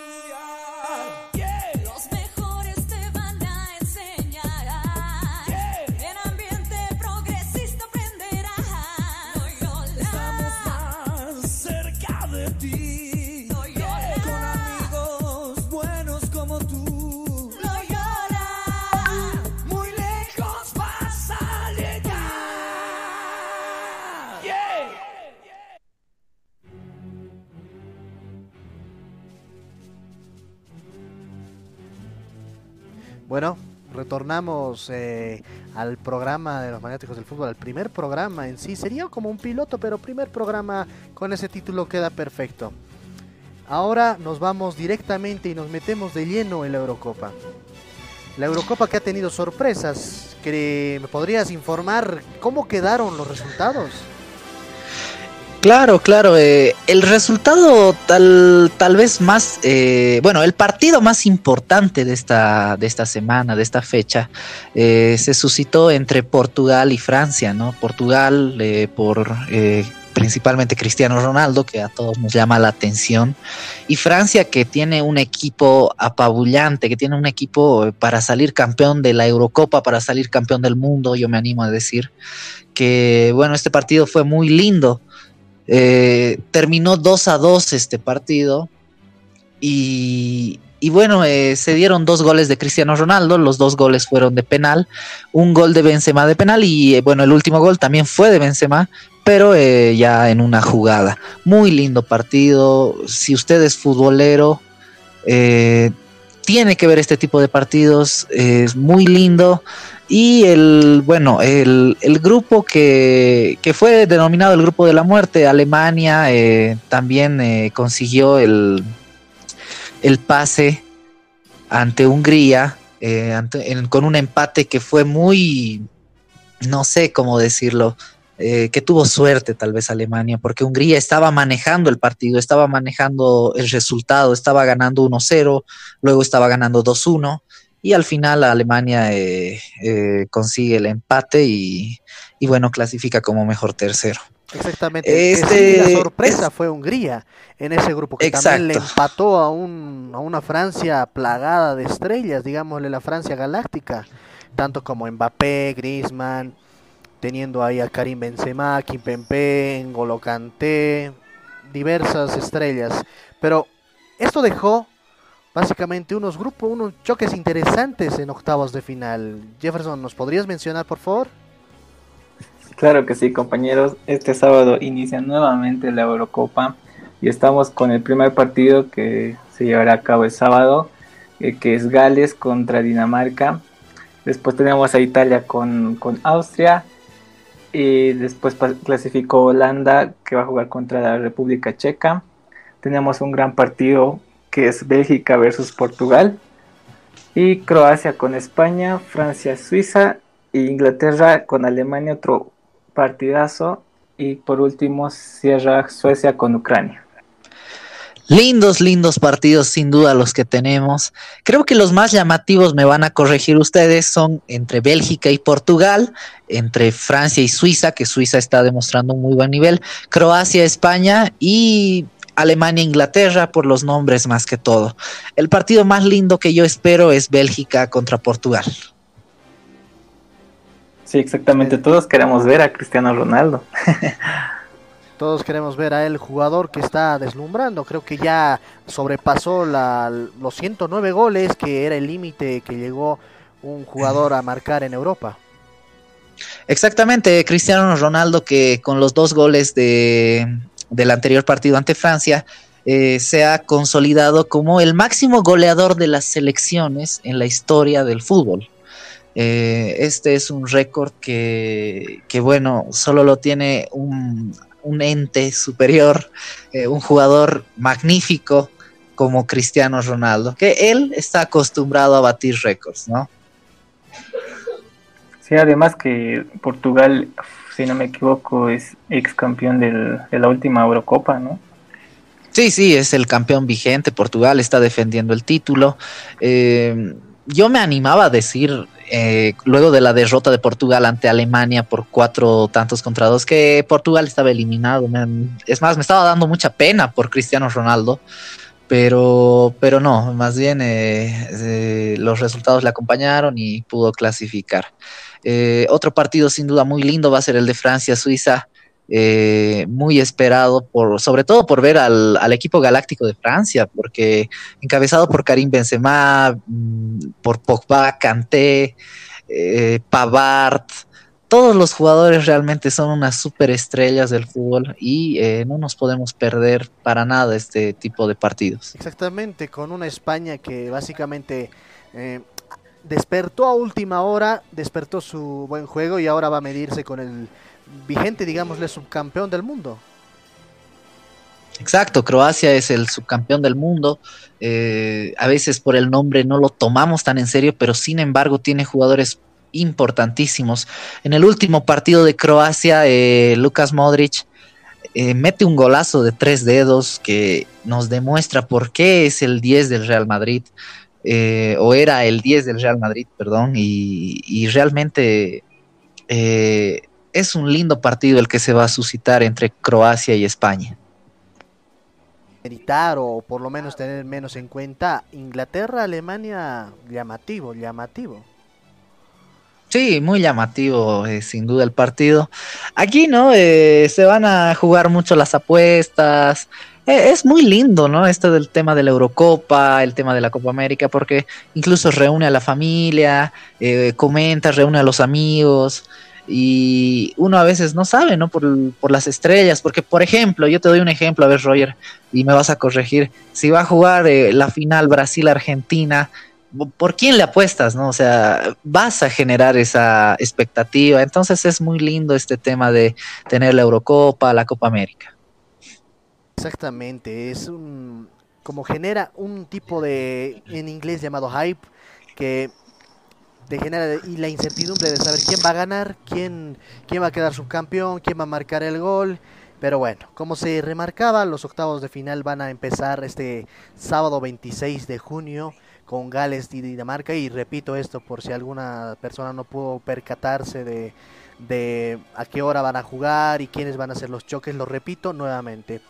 Bueno, retornamos eh, al programa de los Magnéticos del Fútbol, al primer programa en sí. Sería como un piloto, pero primer programa con ese título queda perfecto. Ahora nos vamos directamente y nos metemos de lleno en la Eurocopa. La Eurocopa que ha tenido sorpresas. ¿Me podrías informar cómo quedaron los resultados? Claro, claro. eh, el resultado tal, tal vez más, eh, bueno, el partido más importante de esta, de esta semana, de esta fecha, eh, se suscitó entre Portugal y Francia, ¿no? Portugal eh, por eh, principalmente Cristiano Ronaldo, que a todos nos llama la atención, y Francia que tiene un equipo apabullante, que tiene un equipo para salir campeón de la Eurocopa, para salir campeón del mundo, yo me animo a decir que, bueno, este partido fue muy lindo. Eh, terminó 2 a 2 este partido. Y, bueno, eh, se dieron dos goles de Cristiano Ronaldo. Los dos goles fueron de penal. Un gol de Benzema de penal. Y eh, bueno, el último gol también fue de Benzema. Pero eh, ya en una jugada. Muy lindo partido. Si usted es futbolero, tiene que ver este tipo de partidos. Es muy lindo. Y el, bueno, el, el grupo que, que fue denominado el grupo de la muerte, Alemania, eh, también eh, consiguió el, el pase ante Hungría, eh, con un empate que fue muy, no sé cómo decirlo, eh, que tuvo suerte tal vez Alemania, porque Hungría estaba manejando el partido, estaba manejando el resultado, estaba ganando 1-0, luego estaba ganando 2-1 y al final Alemania eh, eh, consigue el empate y, y bueno, clasifica como mejor tercero. Exactamente. Este- la sorpresa fue Hungría en ese grupo que también le empató a, un, a una Francia plagada de estrellas, digámosle la Francia galáctica, tanto como Mbappé, Griezmann, teniendo ahí a Karim Benzema, Kimpembe, N'Golo Kanté, diversas estrellas. Pero esto dejó básicamente unos grupos, unos choques interesantes en octavos de final. Jefferson, ¿nos podrías mencionar, por favor? Claro que sí, compañeros. Este sábado inicia nuevamente la Eurocopa y estamos con el primer partido que se llevará a cabo el sábado, eh, que es Gales contra Dinamarca. Después tenemos a Italia con, con Austria. Y después clasificó Holanda, que va a jugar contra la República Checa. Tenemos un gran partido que es Bélgica versus Portugal. Y Croacia con España, Francia, Suiza e Inglaterra con Alemania, otro partidazo. Y por último cierra Suecia con Ucrania. Lindos, lindos partidos sin duda los que tenemos. Creo que los más llamativos me van a corregir ustedes son entre Bélgica y Portugal, entre Francia y Suiza, que Suiza está demostrando un muy buen nivel, Croacia, España y Alemania, Inglaterra por los nombres más que todo. El partido más lindo que yo espero es Bélgica contra Portugal. Sí, exactamente. Todos queremos ver a Cristiano Ronaldo. Todos queremos ver a él, jugador que está deslumbrando. Creo que ya sobrepasó la- los 109 goles, que era el límite que llegó un jugador a marcar en Europa. Exactamente, Cristiano Ronaldo que con los dos goles de, del anterior partido ante Francia eh, se ha consolidado como el máximo goleador de las selecciones en la historia del fútbol. Eh, este es un récord que, bueno, solo lo tiene un, un ente superior, eh, un jugador magnífico como Cristiano Ronaldo, que él está acostumbrado a batir récords, ¿no? Sí, además que Portugal, si no me equivoco, es ex campeón del, de la última Eurocopa, ¿no? Sí, sí, es el campeón vigente. Portugal está defendiendo el título. Eh, yo me animaba a decir eh, luego de la derrota de Portugal ante Alemania por cuatro tantos contra dos, que Portugal estaba eliminado. Es más, me estaba dando mucha pena por Cristiano Ronaldo, pero, pero no, más bien eh, eh, los resultados le acompañaron y pudo clasificar. Otro partido sin duda muy lindo va a ser el de Francia-Suiza. Eh, muy esperado por sobre todo por ver al, al equipo galáctico de Francia porque encabezado por Karim Benzema mm, por Pogba, Kanté eh, Pavard todos los jugadores realmente son unas superestrellas del fútbol y eh, no nos podemos perder para nada este tipo de partidos. Exactamente, con una España que básicamente eh, despertó a última hora, despertó su buen juego y ahora va a medirse con el vigente, digámosle, subcampeón del mundo. Exacto, Croacia es el subcampeón del mundo. eh, a veces por el nombre no lo tomamos tan en serio, pero sin embargo tiene jugadores importantísimos. En el último partido de Croacia, eh, Lucas Modric eh, mete un golazo de tres dedos que nos demuestra por qué es el 10 del Real Madrid, eh, o era el 10 del Real Madrid, perdón, y, y realmente es un lindo partido el que se va a suscitar entre Croacia y España. Meditar o por lo menos tener menos en cuenta Inglaterra, Alemania, llamativo, llamativo. Sí, muy llamativo, eh, sin duda el partido. Aquí, ¿no? Eh, se van a jugar mucho las apuestas. Eh, es muy lindo, ¿no? Esto del tema de la Eurocopa, el tema de la Copa América, porque incluso reúne a la familia, comenta, reúne a los amigos. Y uno a veces no sabe, ¿no? Por, por las estrellas, porque por ejemplo, yo te doy un ejemplo, a ver, Roger, y me vas a corregir. Si va a jugar eh, la final Brasil-Argentina, ¿por quién le apuestas, no? O sea, vas a generar esa expectativa. Entonces es muy lindo este tema de tener la Eurocopa, la Copa América. Exactamente, es un como genera un tipo de en inglés llamado hype que te genera y la incertidumbre de saber quién va a ganar, quién quién va a quedar subcampeón, quién va a marcar el gol. Pero bueno, como se remarcaba, los octavos de final van a empezar este sábado 26 de junio con Gales y Dinamarca y repito esto por si alguna persona no pudo percatarse de de a qué hora van a jugar y quiénes van a ser los choques, lo repito nuevamente.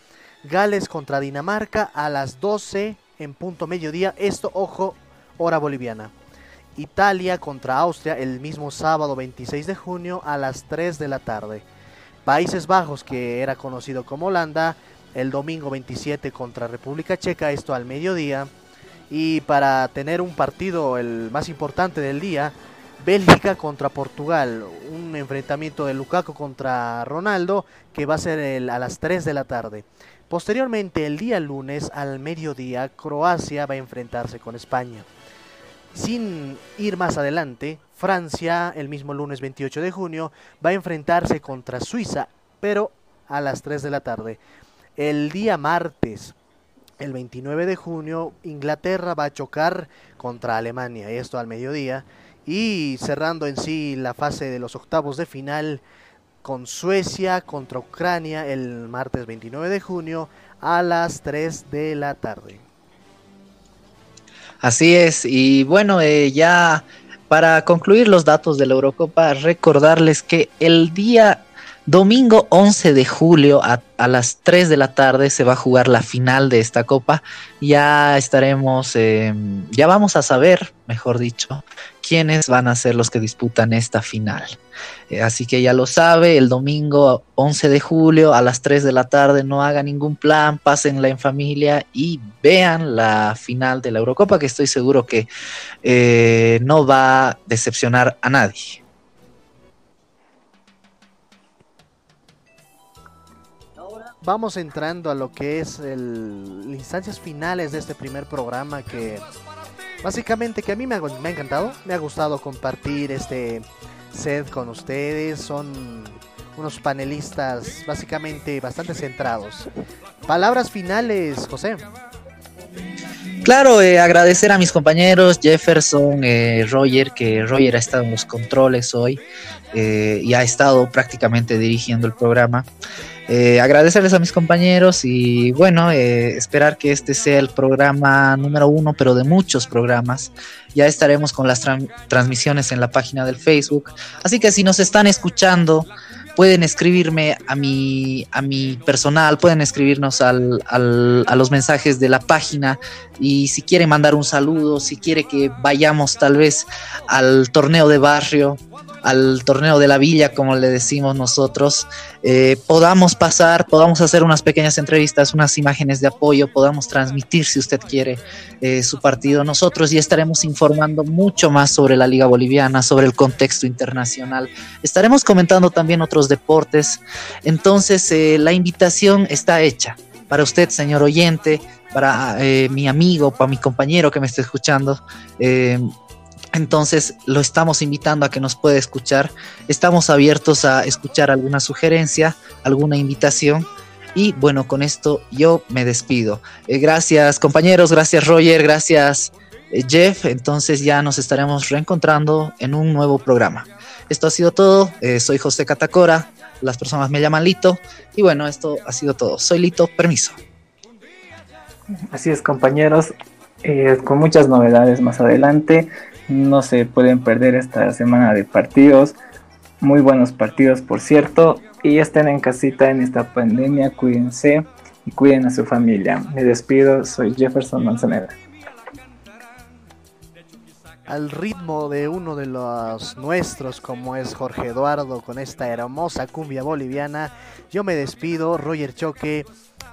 Gales contra Dinamarca a las 12 en punto mediodía. Esto, ojo, hora boliviana. Italia contra Austria el mismo sábado 26 de junio a las 3 de la tarde. Países Bajos, que era conocido como Holanda, el domingo 27 contra República Checa, esto al mediodía. Y para tener un partido el más importante del día, Bélgica contra Portugal, un enfrentamiento de Lukaku contra Ronaldo que va a ser el- a las 3 de la tarde. Posteriormente, el día lunes al mediodía, Croacia va a enfrentarse con España. Sin ir más adelante, Francia, el mismo lunes 28 de junio, va a enfrentarse contra Suiza, pero a las 3 de la tarde. El día martes, el 29 de junio, Inglaterra va a chocar contra Alemania, esto al mediodía, y cerrando en sí la fase de los octavos de final con Suecia contra Ucrania el martes 29 de junio a las 3 de la tarde. Así es, y bueno, eh, ya para concluir los datos de la Eurocopa, recordarles que el día domingo 11 de julio a, las 3 de la tarde se va a jugar la final de esta copa. Ya estaremos, eh, ya vamos a saber, mejor dicho, quiénes van a ser los que disputan esta final. Eh, así que ya lo sabe, el domingo 11 de julio a las 3 de la tarde no haga ningún plan, pásenla en familia y vean la final de la Eurocopa que estoy seguro que eh, no va a decepcionar a nadie. Vamos entrando a lo que es el, las instancias finales de este primer programa que básicamente que a mí me ha, encantado, me ha gustado compartir este set con ustedes, son unos panelistas básicamente bastante centrados. Palabras finales, José. Claro, eh, agradecer a mis compañeros Jefferson, eh, Roger, que Roger ha estado en los controles hoy eh, y ha estado prácticamente dirigiendo el programa. Eh, agradecerles a mis compañeros y bueno, eh, esperar que este sea el programa número uno, pero de muchos programas. Ya estaremos con las tran- transmisiones en la página del Facebook. Así que si nos están escuchando, pueden escribirme a mi, a mi personal, pueden escribirnos al- a los mensajes de la página y si quieren mandar un saludo, si quiere que vayamos tal vez al torneo de barrio, al torneo de la villa, como le decimos nosotros, eh, podamos pasar, podamos hacer unas pequeñas entrevistas, unas imágenes de apoyo, podamos transmitir, si usted quiere, eh, su partido. Nosotros ya estaremos informando mucho más sobre la Liga Boliviana, sobre el contexto internacional. Estaremos comentando también otros deportes. Entonces, eh, la invitación está hecha para usted, señor oyente, para eh, mi amigo, para mi compañero que me esté escuchando. Eh, entonces lo estamos invitando a que nos pueda escuchar. Estamos abiertos a escuchar alguna sugerencia, alguna invitación. Y bueno, con esto yo me despido. Eh, gracias compañeros, gracias Roger, gracias Jeff. Entonces ya nos estaremos reencontrando en un nuevo programa. Esto ha sido todo. Soy José Catacora. Las personas me llaman Lito. Y bueno, esto ha sido todo. Soy Lito, permiso. Así es, compañeros, eh, con muchas novedades más adelante. No se pueden perder esta semana de partidos. Muy buenos partidos, por cierto. Y estén en casita en esta pandemia. Cuídense y cuiden a su familia. Me despido, soy Jefferson Manzanera. Al ritmo de uno de los nuestros como es Jorge Eduardo con esta hermosa cumbia boliviana. Yo me despido, Roger Choque,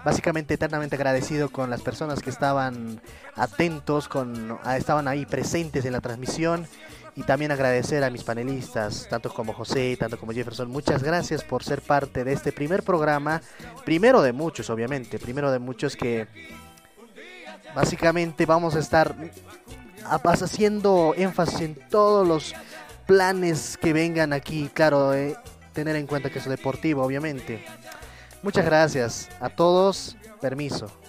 básicamente eternamente agradecido con las personas que estaban atentos, con, ah, estaban ahí presentes en la transmisión y también agradecer a mis panelistas, tanto como José, tanto como Jefferson. Muchas gracias por ser parte de este primer programa, primero de muchos obviamente, primero de muchos que básicamente vamos a estar haciendo énfasis en todos los planes que vengan aquí, claro, eh, tener en cuenta que es deportivo, obviamente. Muchas gracias a todos, permiso.